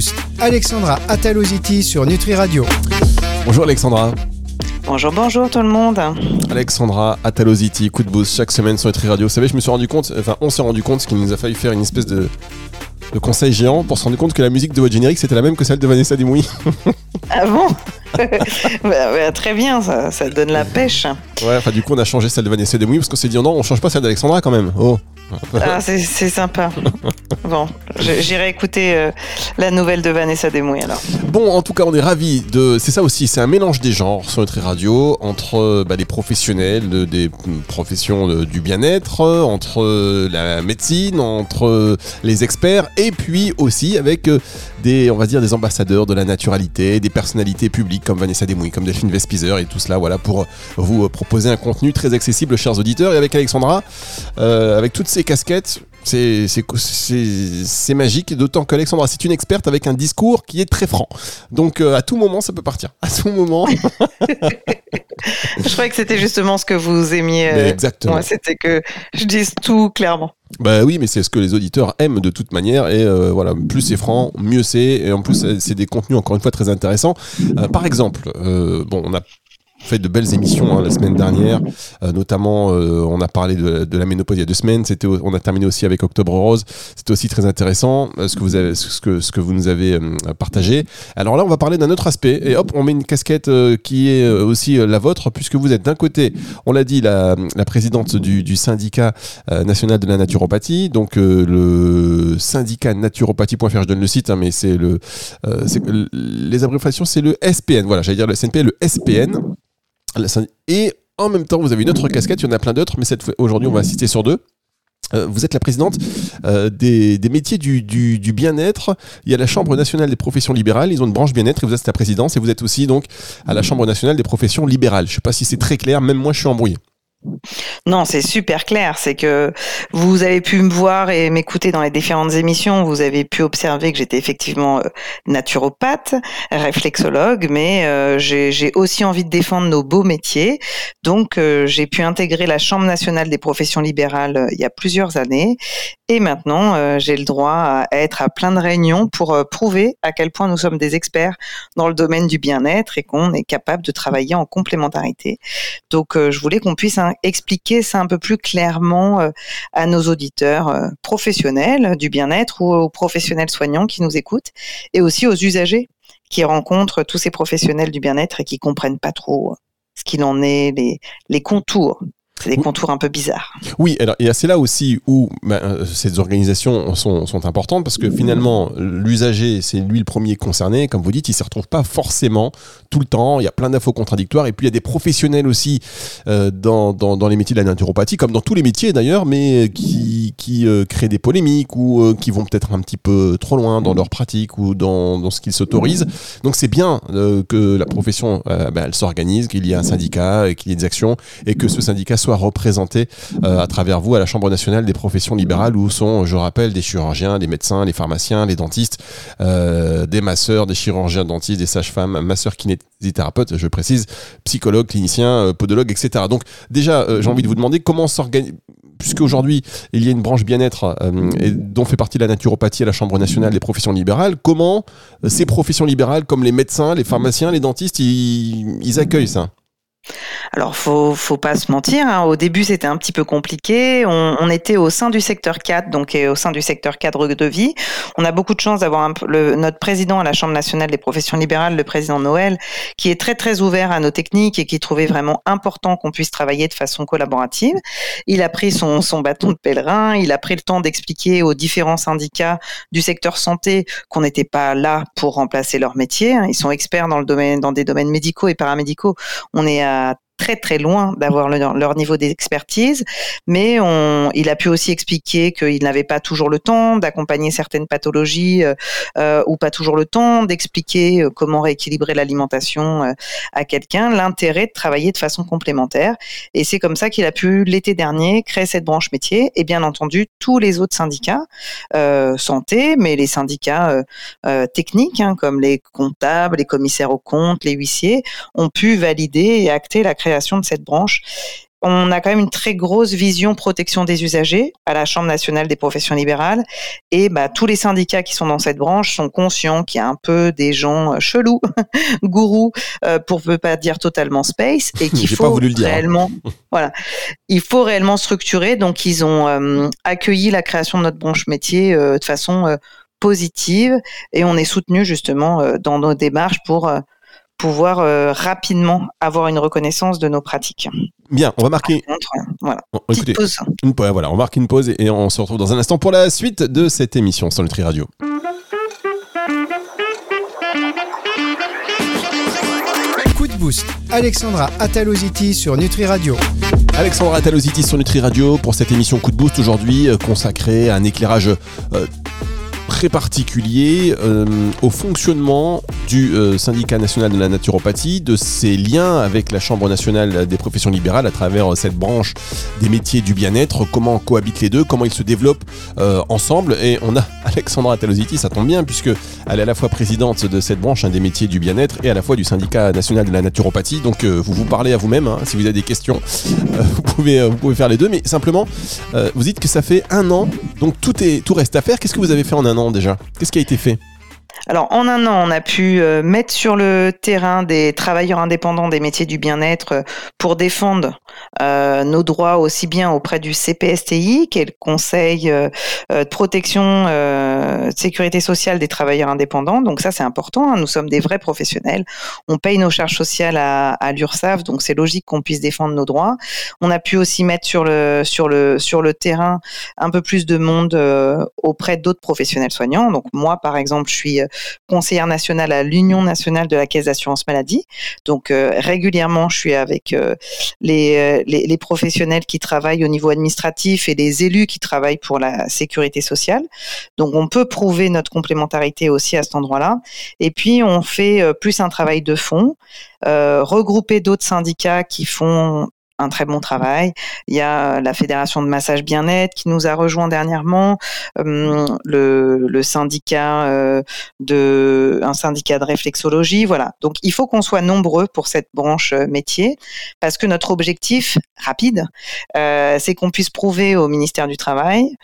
Boost. Alexandra Ataloziti sur Nutri Radio. Bonjour Alexandra. Bonjour, bonjour tout le monde. Alexandra Ataloziti, coup de boost chaque semaine sur Nutri Radio. Vous savez, je me suis rendu compte, enfin on s'est rendu compte qu'il nous a fallu faire une espèce de, de conseil géant pour se rendre compte que la musique de votre générique c'était la même que celle de Vanessa Dimoui. Ah bon? Bah, bah, Très bien, ça, ça donne la pêche. Ouais, enfin du coup on a changé celle de Vanessa Dimoui parce qu'on s'est dit non, on change pas celle d'Alexandra quand même. Oh. Ah, c'est sympa. Bon, j'irai écouter euh, la nouvelle de Vanessa Demouy alors. Bon, en tout cas, on est ravis de. C'est ça aussi, c'est un mélange des genres sur notre radio entre bah, les professionnels des professions du bien-être, entre la médecine, entre les experts, et puis aussi avec euh, des, on va dire, des ambassadeurs de la naturalité, des personnalités publiques comme Vanessa Demouy, comme Delphine Vespizer et tout cela, voilà, pour vous proposer un contenu très accessible, chers auditeurs. Et avec Alexandra, euh, avec toutes ces casquettes, c'est magique, d'autant qu'Alexandra, c'est une experte avec un discours qui est très franc. Donc euh, à tout moment, ça peut partir. À tout moment. je croyais que c'était justement ce que vous aimiez. Euh, exactement. c'était que je dise tout clairement. Bah oui, mais c'est ce que les auditeurs aiment de toute manière. Et euh, voilà, plus c'est franc, mieux c'est. Et en plus, c'est des contenus encore une fois très intéressants. par exemple, bon, on a fait de belles émissions hein, la semaine dernière. Euh, notamment, euh, on a parlé de, la ménopause il y a deux semaines. C'était, on a terminé aussi avec Octobre Rose. C'était aussi très intéressant euh, ce que vous avez, ce que, ce que vous nous avez partagé. Alors là, on va parler d'un autre aspect. Et hop, on met une casquette qui est aussi la vôtre, puisque vous êtes d'un côté, on l'a dit, la, la présidente du, syndicat national de la naturopathie. Donc le syndicat naturopathie.fr, je donne le site, hein, mais c'est le, les abréviations, c'est le SPN. Voilà, j'allais dire le SNP, le SPN. Et en même temps, vous avez une autre casquette, il y en a plein d'autres, mais aujourd'hui, on va insister sur deux. Euh, vous êtes la présidente euh, des, métiers du, bien-être. Il y a la Chambre nationale des professions libérales. Ils ont une branche bien-être et vous êtes la présidente. Et vous êtes aussi donc à la Chambre nationale des professions libérales. Je ne sais pas si c'est très clair. Même moi, je suis embrouillé. Non, c'est super clair. C'est que vous avez pu me voir et m'écouter dans les différentes émissions. Vous avez pu observer que j'étais effectivement euh, naturopathe, réflexologue, mais euh, j'ai aussi envie de défendre nos beaux métiers. Donc, euh, j'ai pu intégrer la Chambre nationale des professions libérales il y a plusieurs années. Et maintenant, j'ai le droit à être à plein de réunions pour prouver à quel point nous sommes des experts dans le domaine du bien-être et qu'on est capable de travailler en complémentarité. Donc, je voulais qu'on puisse expliquer ça un peu plus clairement euh, à nos auditeurs euh, professionnels du bien-être ou aux professionnels soignants qui nous écoutent et aussi aux usagers qui rencontrent tous ces professionnels du bien-être et qui comprennent pas trop ce qu'il en est, les contours c'est des contours un peu bizarres. Oui, alors, et c'est là aussi où bah, euh, ces organisations sont, sont, importantes parce que finalement, l'usager, c'est lui le premier concerné. Comme vous dites, il ne se retrouve pas forcément tout le temps. Il y a plein d'infos contradictoires. Et puis, il y a des professionnels aussi euh, dans, dans, dans, les métiers de la naturopathie, comme dans tous les métiers d'ailleurs, mais qui, qui euh, créent des polémiques ou qui vont peut-être un petit peu trop loin dans leur pratique ou dans, dans ce qu'ils s'autorisent. Donc, c'est bien que la profession, bah, elle s'organise, qu'il y ait un syndicat, qu'il y ait des actions et que ce syndicat soit représenté euh, à travers vous à la Chambre nationale des professions libérales où sont, je rappelle, des chirurgiens, des médecins, les pharmaciens, les dentistes, euh, des masseurs, des chirurgiens dentistes, des sages-femmes, masseurs kinésithérapeutes, je précise, psychologues, cliniciens, euh, podologues, etc. Donc déjà, j'ai envie de vous demander comment s'organise puisqu'aujourd'hui il y a une branche bien-être dont fait partie la naturopathie à la Chambre nationale des professions libérales, comment ces professions libérales comme les médecins, les pharmaciens, les dentistes, ils accueillent ça? Alors, faut, faut pas se mentir. Hein. Au début, c'était un petit peu compliqué. On, était au sein du secteur 4, donc au sein du secteur cadre de vie. On a beaucoup de chance d'avoir notre président à la Chambre nationale des professions libérales, le président Noël, qui est très très ouvert à nos techniques et qui trouvait vraiment important qu'on puisse travailler de façon collaborative. Il a pris son, son bâton de pèlerin. Il a pris le temps d'expliquer aux différents syndicats du secteur santé qu'on n'était pas là pour remplacer leur métier. Hein. Ils sont experts dans le domaine, dans des domaines médicaux et paramédicaux. On est à très très loin d'avoir leur niveau d'expertise, mais il a pu aussi expliquer qu'il n'avait pas toujours le temps d'accompagner certaines pathologies euh, euh, ou pas toujours le temps d'expliquer euh, comment rééquilibrer l'alimentation à quelqu'un, l'intérêt de travailler de façon complémentaire. Et c'est comme ça qu'il a pu l'été dernier créer cette branche métier et bien entendu tous les autres syndicats santé, mais les syndicats techniques hein, comme les comptables, les commissaires aux comptes, les huissiers ont pu valider et acter la création de cette branche. on a quand même une très grosse vision protection des usagers à la Chambre nationale des professions libérales. Et bah, tous les syndicats qui sont dans cette branche sont conscients qu'il y a un peu des gens euh, chelous, gourous, euh, pour ne pas dire totalement space, et qu'il faut hein. réellement, voilà, il faut réellement structurer. Donc, ils ont euh, accueilli la création de notre branche métier de façon positive, et on est soutenu justement dans nos démarches pour pouvoir euh, rapidement avoir une reconnaissance de nos pratiques. Bien, on va marquer. voilà. pause. Une, voilà, on marque une pause et on se retrouve dans un instant pour la suite de cette émission sur le Tri Radio. Coup de boost. Alexandra Ataloziti sur Nutri Radio. Alexandra Ataloziti sur Nutri Radio pour cette émission Coup de boost aujourd'hui euh, consacrée à un éclairage euh, très particulier euh, au fonctionnement du euh, syndicat national de la naturopathie, de ses liens avec la Chambre nationale des professions libérales à travers euh, cette branche des métiers du bien-être, comment cohabitent les deux, comment ils se développent ensemble. Et on a Alexandra Talositi, ça tombe bien, puisque elle est à la fois présidente de cette branche des métiers du bien-être et à la fois du syndicat national de la naturopathie. Donc vous vous parlez à vous-même, hein, si vous avez des questions, vous, pouvez, vous pouvez faire les deux. Mais simplement, vous dites que ça fait un an, donc tout, est, tout reste à faire. Qu'est-ce que vous avez fait en un an? Déjà. Qu'est-ce qui a été fait? Alors, en un an, on a pu euh, mettre sur le terrain des travailleurs indépendants des métiers du bien-être euh, pour défendre euh, nos droits aussi bien auprès du CPSTI, qui est le Conseil de protection de sécurité sociale des travailleurs indépendants. Donc ça, c'est important. Hein. Nous sommes des vrais professionnels. On paye nos charges sociales à, à l'URSSAF, donc c'est logique qu'on puisse défendre nos droits. On a pu aussi mettre sur le sur le sur le terrain un peu plus de monde auprès d'autres professionnels soignants. Donc moi, par exemple, je suis conseillère nationale à l'Union nationale de la caisse d'assurance maladie. Donc euh, régulièrement, je suis avec euh, les, professionnels qui travaillent au niveau administratif et les élus qui travaillent pour la sécurité sociale. Donc on peut prouver notre complémentarité aussi à cet endroit-là. Et puis on fait euh, plus un travail de fond, regrouper d'autres syndicats qui font un très bon travail. Il y a la Fédération de massage bien-être qui nous a rejoint dernièrement, euh, le, syndicat euh, de un syndicat de réflexologie, voilà. Donc il faut qu'on soit nombreux pour cette branche euh, métier parce que notre objectif rapide, c'est qu'on puisse prouver au ministère du Travail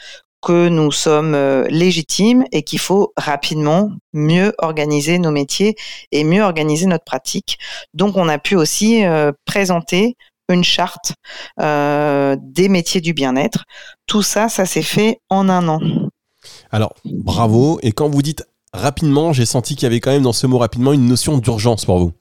que nous sommes légitimes et qu'il faut rapidement mieux organiser nos métiers et mieux organiser notre pratique. Donc on a pu aussi présenter une charte euh, des métiers du bien-être. Tout ça, ça s'est fait en un an. Alors, bravo. Et quand vous dites rapidement, j'ai senti qu'il y avait quand même dans ce mot rapidement une notion d'urgence pour vous.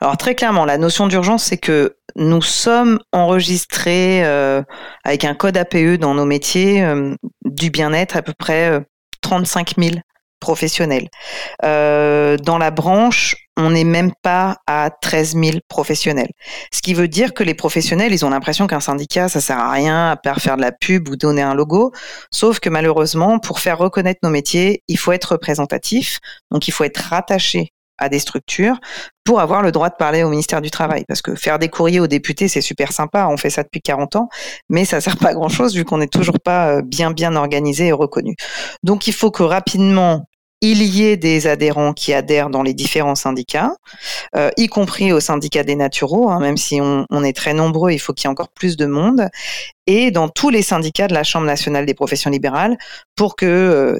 Alors très clairement, la notion d'urgence, c'est que nous sommes enregistrés euh, avec un code APE dans nos métiers euh, du bien-être à peu près 35 000 professionnels. Euh, dans la branche, on n'est même pas à 13 000 professionnels. Ce qui veut dire que les professionnels, ils ont l'impression qu'un syndicat, ça sert à rien à part faire de la pub ou donner un logo. Sauf que malheureusement, pour faire reconnaître nos métiers, il faut être représentatif. Donc, il faut être rattaché à des structures pour avoir le droit de parler au ministère du Travail. Parce que faire des courriers aux députés, c'est super sympa, on fait ça depuis 40 ans, mais ça sert pas à grand-chose vu qu'on n'est toujours pas euh, bien bien organisé et reconnu. Donc il faut que rapidement il y ait des adhérents qui adhèrent dans les différents syndicats, euh, y compris au syndicat des naturaux, hein, même si on, est très nombreux, il faut qu'il y ait encore plus de monde, et dans tous les syndicats de la Chambre nationale des professions libérales, pour que euh,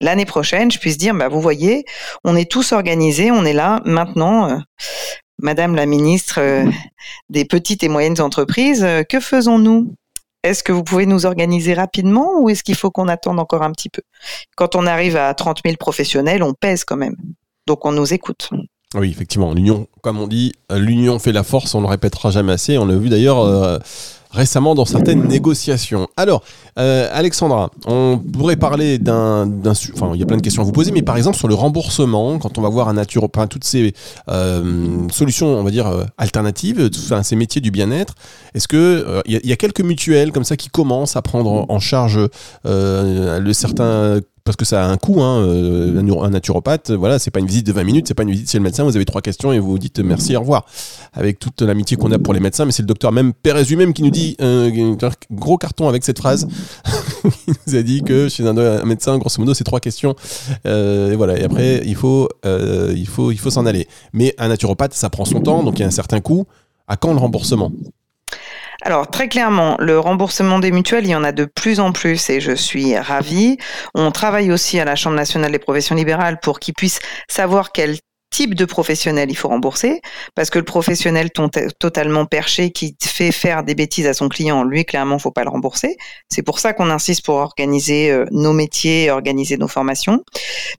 l'année prochaine, je puisse dire, bah, vous voyez, on est tous organisés, on est là maintenant. Euh, Madame la ministre des petites et moyennes entreprises, que faisons-nous? Est-ce que vous pouvez nous organiser rapidement ou est-ce qu'il faut qu'on attende encore un petit peu? Quand on arrive à 30 000 professionnels, on pèse quand même. Donc on nous écoute. Oui, effectivement. L'union, comme on dit, l'union fait la force, on ne le répétera jamais assez. On l'a vu d'ailleurs euh, récemment dans certaines négociations. Alors, euh, Alexandra, on pourrait parler d'un, enfin, il y a plein de questions à vous poser, mais par exemple sur le remboursement, quand on va voir un naturopathe, toutes ces euh, solutions, on va dire alternatives, enfin, ces métiers du bien-être, est-ce que il y, a quelques mutuelles comme ça qui commencent à prendre en charge le certain parce que ça a un coût, hein, euh, un naturopathe, voilà, c'est pas une visite de 20 minutes, c'est pas une visite chez le médecin, vous avez trois questions et vous vous dites merci, au revoir. Avec toute l'amitié qu'on a pour les médecins, mais c'est le docteur même Pérez lui-même qui nous dit un gros carton avec cette phrase. il nous a dit que chez un, médecin, grosso modo, c'est trois questions. Euh, et voilà, et après, il faut, euh, il faut, il faut s'en aller. Mais un naturopathe, ça prend son temps, donc il y a un certain coût. À quand le remboursement? Alors très clairement, le remboursement des mutuelles, il y en a de plus en plus et je suis ravie. On travaille aussi à la Chambre nationale des professions libérales pour qu'ils puissent savoir quel type de professionnel il faut rembourser, parce que le professionnel totalement perché qui fait faire des bêtises à son client, lui, clairement, faut pas le rembourser. C'est pour ça qu'on insiste pour organiser euh, nos métiers, organiser nos formations.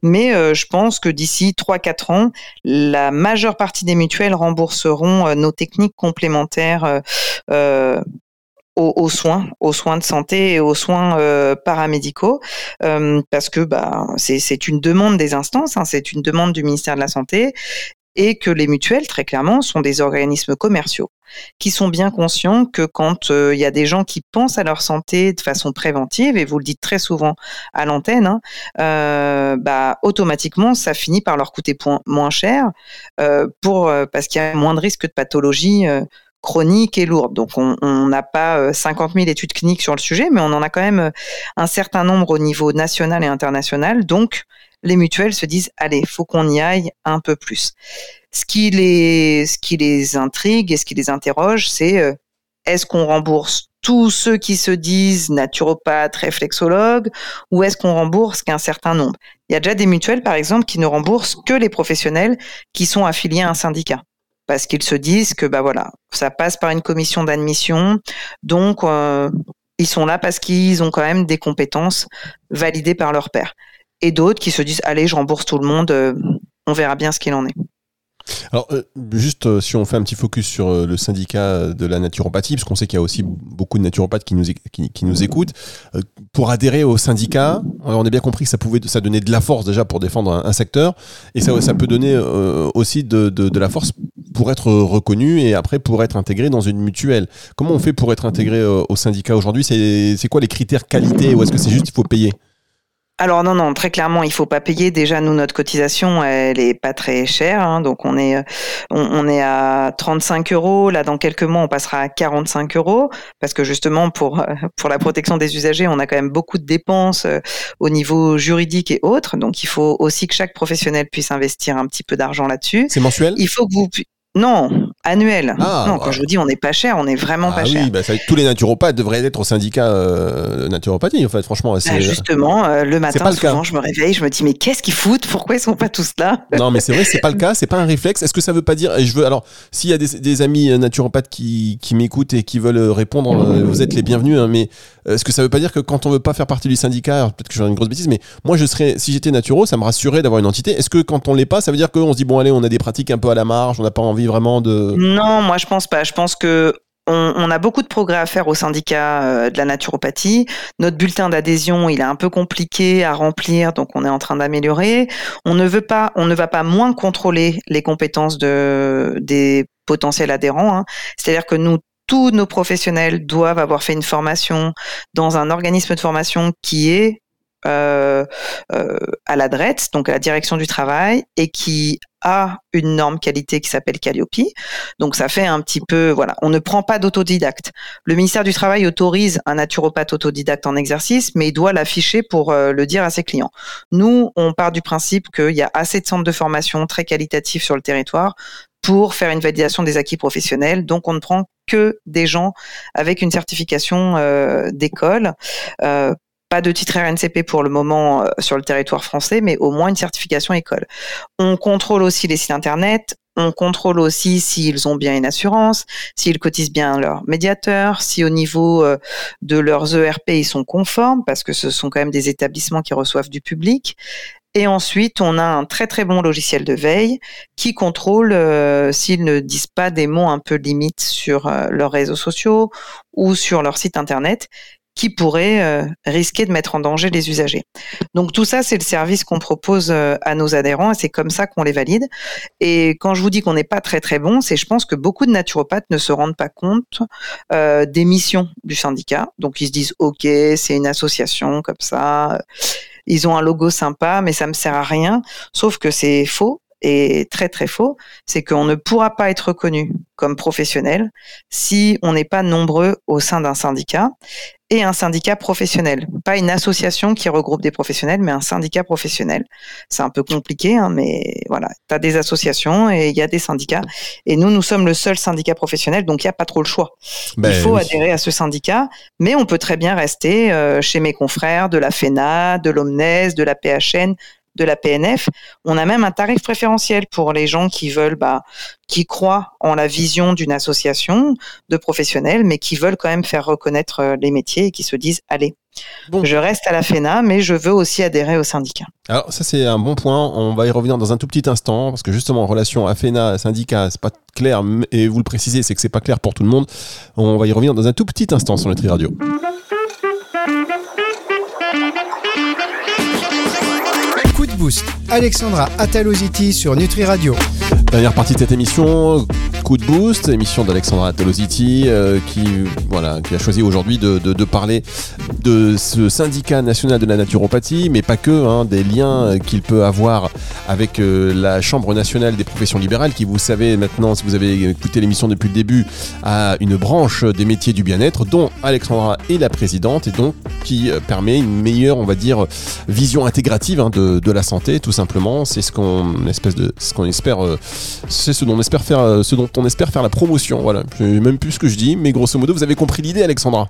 Mais euh, je pense que d'ici 3-4 ans, la majeure partie des mutuelles rembourseront euh, nos techniques complémentaires aux, soins, aux soins de santé et aux soins euh, paramédicaux, euh, parce que bah, c'est une demande des instances, hein, c'est une demande du ministère de la Santé, et que les mutuelles, très clairement, sont des organismes commerciaux qui sont bien conscients que quand euh, il y a des gens qui pensent à leur santé de façon préventive, et vous le dites très souvent à l'antenne, hein, bah, automatiquement, ça finit par leur coûter moins cher parce qu'il y a moins de risques de pathologie chronique et lourde. Donc on n'a pas 50 euh, 000 études cliniques sur le sujet, mais on en a quand même euh, un certain nombre au niveau national et international. Donc les mutuelles se disent allez, faut qu'on y aille un peu plus. Ce qui les, ce qui les intrigue et ce qui les interroge, c'est euh, est-ce qu'on rembourse tous ceux qui se disent naturopathes, réflexologues, ou est-ce qu'on rembourse qu'un certain nombre? Il y a déjà des mutuelles, par exemple, qui ne remboursent que les professionnels qui sont affiliés à un syndicat parce qu'ils se disent que bah voilà, ça passe par une commission d'admission, donc euh, ils sont là parce qu'ils ont quand même des compétences validées par leur père. Et d'autres qui se disent allez, je rembourse tout le monde, euh, on verra bien ce qu'il en est. Alors, euh, juste si on fait un petit focus sur le syndicat de la naturopathie, parce qu'on sait qu'il y a aussi beaucoup de naturopathes qui nous, qui, nous écoutent, pour adhérer au syndicat, on a bien compris que ça pouvait ça donnait de la force déjà pour défendre un, secteur, et ça, ça peut donner aussi de, de, la force pour être reconnu et après pour être intégré dans une mutuelle. Comment on fait pour être intégré au syndicat aujourd'hui? C'est quoi les critères qualité ou est-ce que c'est juste qu'il faut payer? Alors non, non, très clairement, il faut pas payer. Déjà, nous, notre cotisation, elle est pas très chère. Hein, donc on est, on, est à 35 euros. Là, dans quelques mois, on passera à 45 euros parce que justement, pour pour la protection des usagers, on a quand même beaucoup de dépenses euh, au niveau juridique et autres. Donc il faut aussi que chaque professionnel puisse investir un petit peu d'argent là-dessus. C'est mensuel? Il faut que vous non, annuel. Ah, non, quand je vous dis on n'est pas cher, on n'est vraiment pas ah cher. Oui, bah, tous les naturopathes devraient être au syndicat euh, naturopathie, en fait, franchement. Bah, justement, euh, le matin, souvent, je me réveille, je me dis, mais qu'est-ce qu'ils foutent? Pourquoi ils sont pas tous là? Non, mais c'est vrai, c'est pas le cas, c'est pas un réflexe. Est-ce que ça veut pas dire, et je veux, alors, s'il y a des, amis euh, naturopathes qui, m'écoutent et qui veulent répondre, vous êtes les bienvenus, hein, mais est-ce que ça veut pas dire que quand on veut pas faire partie du syndicat, peut-être que je une grosse bêtise, mais moi, je serais, si j'étais naturo, ça me rassurait d'avoir une entité. Est-ce que quand on l'est pas, ça veut dire qu'on se dit, bon, allez, on a des pratiques un peu à la marge, on n'a pas envie vraiment de. Non, moi je pense pas. Je pense que on, a beaucoup de progrès à faire au syndicat euh, de la naturopathie. Notre bulletin d'adhésion, il est un peu compliqué à remplir, donc on est en train d'améliorer. On ne veut pas, on ne va pas moins contrôler les compétences de des potentiels adhérents. Hein. C'est-à-dire que nous tous nos professionnels doivent avoir fait une formation dans un organisme de formation qui est euh, euh, à la DRET, donc à la direction du travail, et qui a une norme qualité qui s'appelle Calliope. Donc ça fait un petit peu, voilà, on ne prend pas d'autodidacte. Le ministère du Travail autorise un naturopathe autodidacte en exercice, mais il doit l'afficher pour euh, le dire à ses clients. Nous, on part du principe qu'il y a assez de centres de formation très qualitatifs sur le territoire pour faire une validation des acquis professionnels. Donc on ne prend que des gens avec une certification euh, d'école euh, pas de titre RNCP pour le moment euh, sur le territoire français, mais au moins une certification école. On contrôle aussi les sites internet. On contrôle aussi s'ils ont bien une assurance, s'ils cotisent bien leur médiateur, si au niveau euh, de leurs ERP ils sont conformes, parce que ce sont quand même des établissements qui reçoivent du public. Et ensuite, on a un très très bon logiciel de veille qui contrôle euh, s'ils ne disent pas des mots un peu limites sur leurs réseaux sociaux ou sur leur site internet qui pourrait euh, risquer de mettre en danger les usagers. Donc tout ça, c'est le service qu'on propose euh, à nos adhérents et c'est comme ça qu'on les valide. Et quand je vous dis qu'on n'est pas très très bon, c'est je pense que beaucoup de naturopathes ne se rendent pas compte euh, des missions du syndicat. Donc ils se disent ok, c'est une association comme ça, ils ont un logo sympa, mais ça me sert à rien. Sauf que c'est faux est très très faux, c'est qu'on ne pourra pas être reconnu comme professionnel si on n'est pas nombreux au sein d'un syndicat et un syndicat professionnel. Pas une association qui regroupe des professionnels, mais un syndicat professionnel. C'est un peu compliqué, hein, mais voilà. Tu as des associations et il y a des syndicats. Et nous, nous sommes le seul syndicat professionnel, donc il n'y a pas trop le choix. Ben il faut oui. adhérer à ce syndicat, mais on peut très bien rester euh, chez mes confrères de la FENA, de l'OMNES, de la PHN, de la PNF. On a même un tarif préférentiel pour les gens qui veulent, bah, qui croient en la vision d'une association de professionnels, mais qui veulent quand même faire reconnaître euh, les métiers et qui se disent, allez, Bon. je reste à la FENA, mais je veux aussi adhérer au syndicat. Alors ça c'est un bon point, on va y revenir dans un tout petit instant, parce que justement en relation AFENA, syndicat, c'est pas clair, et vous le précisez, c'est que c'est pas clair pour tout le monde. On va y revenir dans un tout petit instant sur Nutri Radio. Boost. Alexandra Ataloziti sur Nutri Radio. Dernière partie de cette émission, coup de boost, émission d'Alexandra Tolositi, euh, qui, voilà, qui a choisi aujourd'hui de, parler de ce syndicat national de la naturopathie, mais pas que, hein, des liens qu'il peut avoir avec euh, la Chambre nationale des professions libérales, qui, vous savez maintenant, si vous avez écouté l'émission depuis le début, a une branche des métiers du bien-être, dont Alexandra est la présidente, et donc qui euh, permet une meilleure, on va dire, vision intégrative hein, de, de la santé, tout simplement. C'est ce qu'on espèce de, ce qu'on espère, euh, c'est ce dont on espère faire, ce dont on espère faire la promotion. Voilà, je sais même plus ce que je dis, mais grosso modo, vous avez compris l'idée, Alexandra.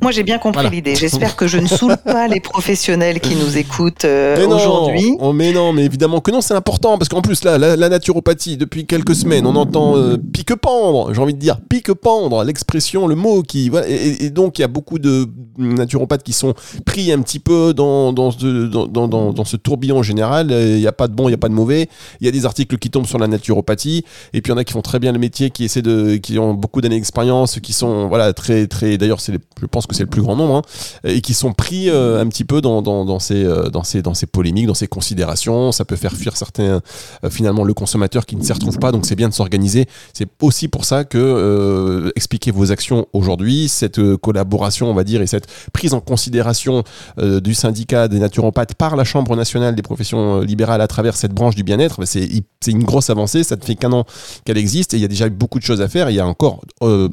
Moi, j'ai bien compris Voilà. l'idée. J'espère que je ne saoule pas les professionnels qui nous écoutent euh, aujourd'hui. oh, mais non, mais évidemment que non, c'est important parce qu'en plus là, la, la naturopathie, depuis quelques semaines, on entend euh, pique-pendre, j'ai envie de dire pique-pendre, l'expression, le mot qui, voilà, et, donc il y a beaucoup de naturopathes qui sont pris un petit peu dans dans ce, dans, dans, dans- dans ce tourbillon général. Il n'y a pas de bon, il n'y a pas de mauvais. Il y a des articles qui tombent sur la naturopathie, et puis il y en a qui font très bien le métier, qui essaient de, qui ont beaucoup d'années d'expérience, qui sont voilà très très. D'ailleurs, c'est je pense que c'est le plus grand nombre, hein, et qui sont pris euh, un petit peu dans, ces, euh, dans, ces, dans ces polémiques, dans ces considérations. Ça peut faire fuir certains, euh, finalement, le consommateur qui ne s'y retrouve pas. Donc, c'est bien de s'organiser. C'est aussi pour ça que euh, expliquer vos actions aujourd'hui, cette collaboration, on va dire, et cette prise en considération du syndicat des naturopathes par la Chambre nationale des professions libérales à travers cette branche du bien-être, bah, c'est une grosse avancée. Ça ne fait qu'un an qu'elle existe et il y a déjà beaucoup de choses à faire. Il y a encore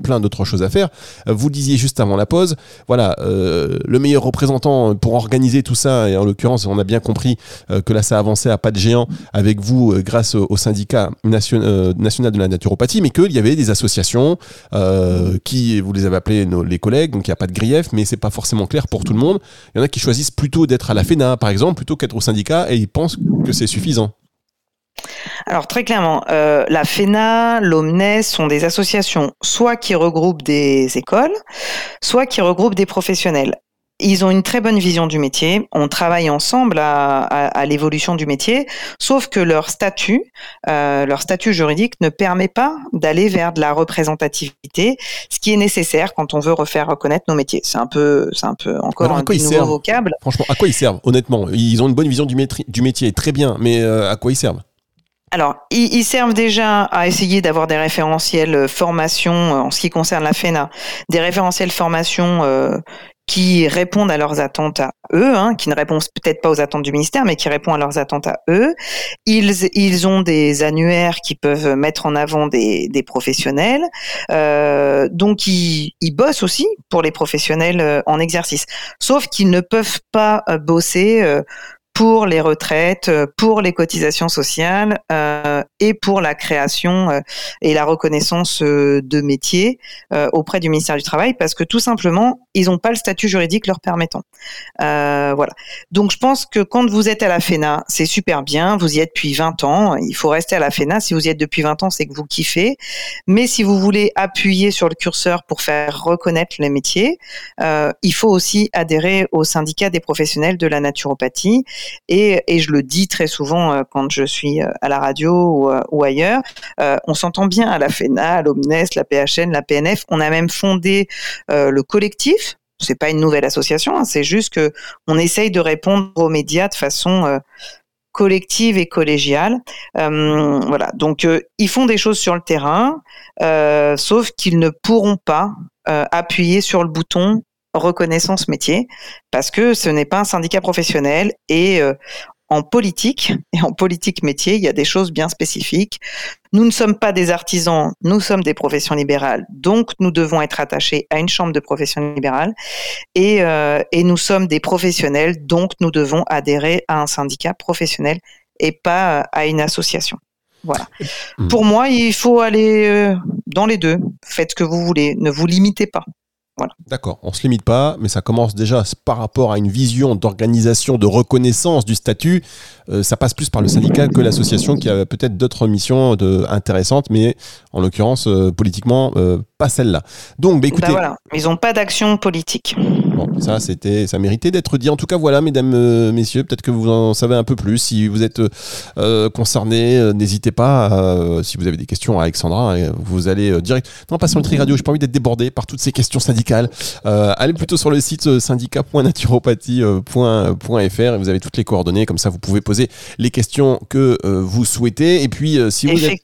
plein d'autres choses à faire. Vous disiez juste avant la pause, voilà, euh, le meilleur représentant pour organiser tout ça, et en l'occurrence, on a bien compris euh, que là, ça avançait à pas de géant avec vous euh, grâce au, syndicat nation- national de la naturopathie, mais qu'il y avait des associations qui, vous les avez appelées nos- les collègues, donc il n'y a pas de grief, mais c'est pas forcément clair pour tout le monde. Il y en a qui choisissent plutôt d'être à la FENA, par exemple, plutôt qu'être au syndicat, et ils pensent que c'est suffisant. Alors très clairement, euh, la FENA, l'OMNES sont des associations soit qui regroupent des écoles, soit qui regroupent des professionnels. Ils ont une très bonne vision du métier. On travaille ensemble à, à- à l'évolution du métier, sauf que leur statut, euh, leur statut juridique ne permet pas d'aller vers de la représentativité, ce qui est nécessaire quand on veut refaire reconnaître nos métiers. C'est un peu, c'est un peu encore Alors, un nouveau servent? vocable. Franchement, à quoi ils servent, honnêtement Ils ont une bonne vision du, métri- du métier, très bien, mais euh, à quoi ils servent? Alors, ils, servent déjà à essayer d'avoir des référentiels euh, formation euh, en ce qui concerne la FENA, des référentiels formation euh, qui répondent à leurs attentes à eux, hein, qui ne répondent peut-être pas aux attentes du ministère, mais qui répondent à leurs attentes à eux. Ils, ils ont des annuaires qui peuvent mettre en avant des, professionnels. Euh, donc, ils, ils bossent aussi pour les professionnels en exercice. Sauf qu'ils ne peuvent pas bosser pour les retraites, euh, pour les cotisations sociales euh, et pour la création euh, et la reconnaissance euh, de métiers auprès du ministère du Travail parce que tout simplement, ils n'ont pas le statut juridique leur permettant. Voilà. Donc je pense que quand vous êtes à la FENA, c'est super bien, vous y êtes depuis 20 ans, il faut rester à la FENA. Si vous y êtes depuis 20 ans, c'est que vous kiffez. Mais si vous voulez appuyer sur le curseur pour faire reconnaître les métiers, il faut aussi adhérer au syndicat des professionnels de la naturopathie. Et, je le dis très souvent euh, quand je suis euh, à la radio ou, euh, ailleurs, on s'entend bien à la FENA, à l'OMNES, la PHN, la PNF. On a même fondé le collectif. C'est pas une nouvelle association, hein, c'est juste que on essaye de répondre aux médias de façon collective et collégiale. Voilà. Donc ils font des choses sur le terrain, sauf qu'ils ne pourront pas appuyer sur le bouton reconnaissance métier parce que ce n'est pas un syndicat professionnel et euh, en politique, et en politique métier, il y a des choses bien spécifiques. Nous ne sommes pas des artisans, nous sommes des professions libérales, donc nous devons être attachés à une chambre de profession libérale, et, euh, et nous sommes des professionnels, donc nous devons adhérer à un syndicat professionnel et pas à une association. Voilà. Mmh. Pour moi, il faut aller euh, dans les deux. Faites ce que vous voulez, ne vous limitez pas. D'accord, on se limite pas, mais ça commence déjà par rapport à une vision d'organisation, de reconnaissance du statut. Euh, ça passe plus par le syndicat que l'association qui a peut-être d'autres missions intéressantes, mais en l'occurrence, euh, politiquement, euh, pas celle-là. Donc, bah, écoutez. Bah voilà, ils n'ont pas d'action politique. Bon, ça, c'était, ça méritait d'être dit. En tout cas, voilà, mesdames, euh, messieurs, peut-être que vous en savez un peu plus. Si vous êtes euh, concernés, euh, n'hésitez pas. euh, si vous avez des questions à Alexandra, euh, vous allez direct. Non, pas sur Nutri Radio. J'ai pas envie d'être débordé par toutes ces questions syndicales. Allez plutôt sur le site syndicat.naturopathie.fr et vous avez toutes les coordonnées. Comme ça, vous pouvez poser les questions que vous souhaitez. Et puis, si vous êtes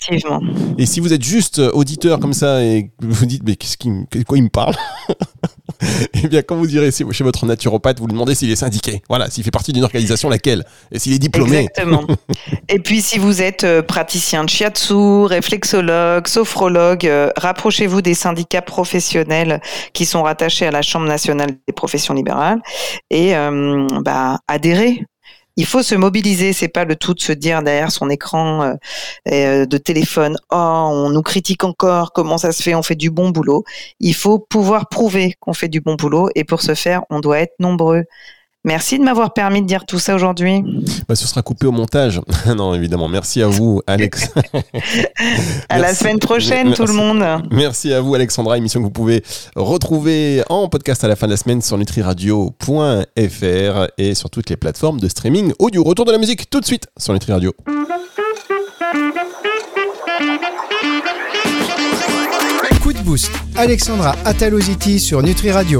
et si vous êtes juste auditeur comme ça et que vous dites mais qu'est-ce qui quoi il me parle Eh bien quand vous irez chez votre naturopathe, vous lui demandez s'il est syndiqué. Voilà, s'il fait partie d'une organisation laquelle? Et s'il est diplômé. Exactement. Et puis, si vous êtes euh, praticien de shiatsu, réflexologue, sophrologue, euh, rapprochez-vous des syndicats professionnels qui sont rattachés à la Chambre nationale des professions libérales et euh, bah, adhérez. Il faut se mobiliser, c'est pas le tout de se dire derrière son écran euh, euh, de téléphone, oh, on nous critique encore, comment ça se fait, on fait du bon boulot. Il faut pouvoir prouver qu'on fait du bon boulot et pour ce faire, on doit être nombreux. Merci de m'avoir permis de dire tout ça aujourd'hui. Bah, ce sera coupé au montage. non, évidemment. Merci à vous, Alex. À la Merci. semaine prochaine, tout le monde. Merci à vous, Alexandra. Émission que vous pouvez retrouver en podcast à la fin de la semaine sur nutriradio.fr et sur toutes les plateformes de streaming audio. Retour de la musique tout de suite sur Nutri Radio. Coup de boost. Alexandra Ataloziti sur Nutri Radio.